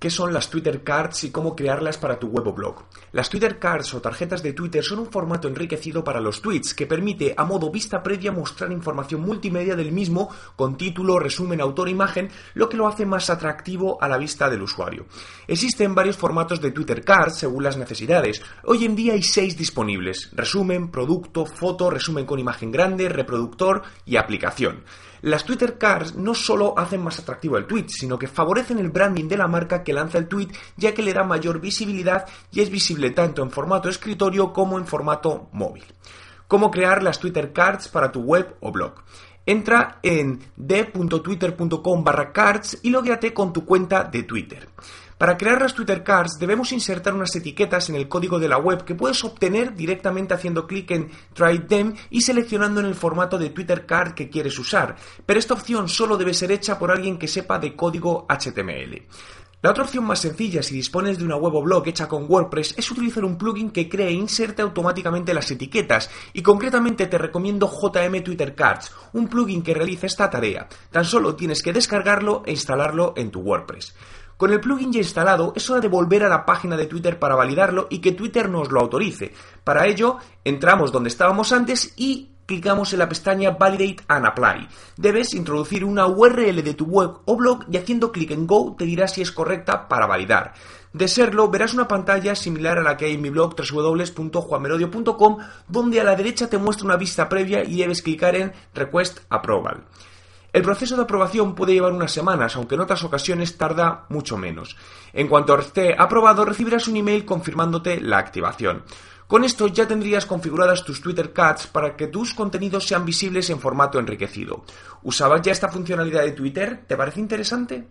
qué son las Twitter Cards y cómo crearlas para tu web o blog. Las Twitter Cards o tarjetas de Twitter son un formato enriquecido para los tweets que permite a modo vista previa mostrar información multimedia del mismo con título, resumen, autor, imagen, lo que lo hace más atractivo a la vista del usuario. Existen varios formatos de Twitter Cards según las necesidades. Hoy en día hay seis disponibles. Resumen, producto, foto, resumen con imagen grande, reproductor y aplicación. Las Twitter Cards no solo hacen más atractivo el tweet, sino que favorecen el branding de la marca que lanza el tweet, ya que le da mayor visibilidad y es visible tanto en formato escritorio como en formato móvil. ¿Cómo crear las Twitter Cards para tu web o blog? Entra en d.twitter.com barra cards y logueate con tu cuenta de Twitter. Para crear las Twitter Cards debemos insertar unas etiquetas en el código de la web que puedes obtener directamente haciendo clic en Try Them y seleccionando en el formato de Twitter Card que quieres usar, pero esta opción solo debe ser hecha por alguien que sepa de código HTML. La otra opción más sencilla si dispones de una web o blog hecha con WordPress es utilizar un plugin que cree e inserte automáticamente las etiquetas y concretamente te recomiendo JM Twitter Cards, un plugin que realiza esta tarea. Tan solo tienes que descargarlo e instalarlo en tu WordPress. Con el plugin ya instalado, es hora de volver a la página de Twitter para validarlo y que Twitter nos lo autorice. Para ello, entramos donde estábamos antes y clicamos en la pestaña Validate and Apply. Debes introducir una URL de tu web o blog y haciendo clic en Go te dirá si es correcta para validar. De serlo, verás una pantalla similar a la que hay en mi blog www.juanmerodio.com donde a la derecha te muestra una vista previa y debes clicar en Request Approval. El proceso de aprobación puede llevar unas semanas, aunque en otras ocasiones tarda mucho menos. En cuanto esté aprobado, recibirás un email confirmándote la activación. Con esto ya tendrías configuradas tus Twitter Cards para que tus contenidos sean visibles en formato enriquecido. ¿Usabas ya esta funcionalidad de Twitter? ¿Te parece interesante?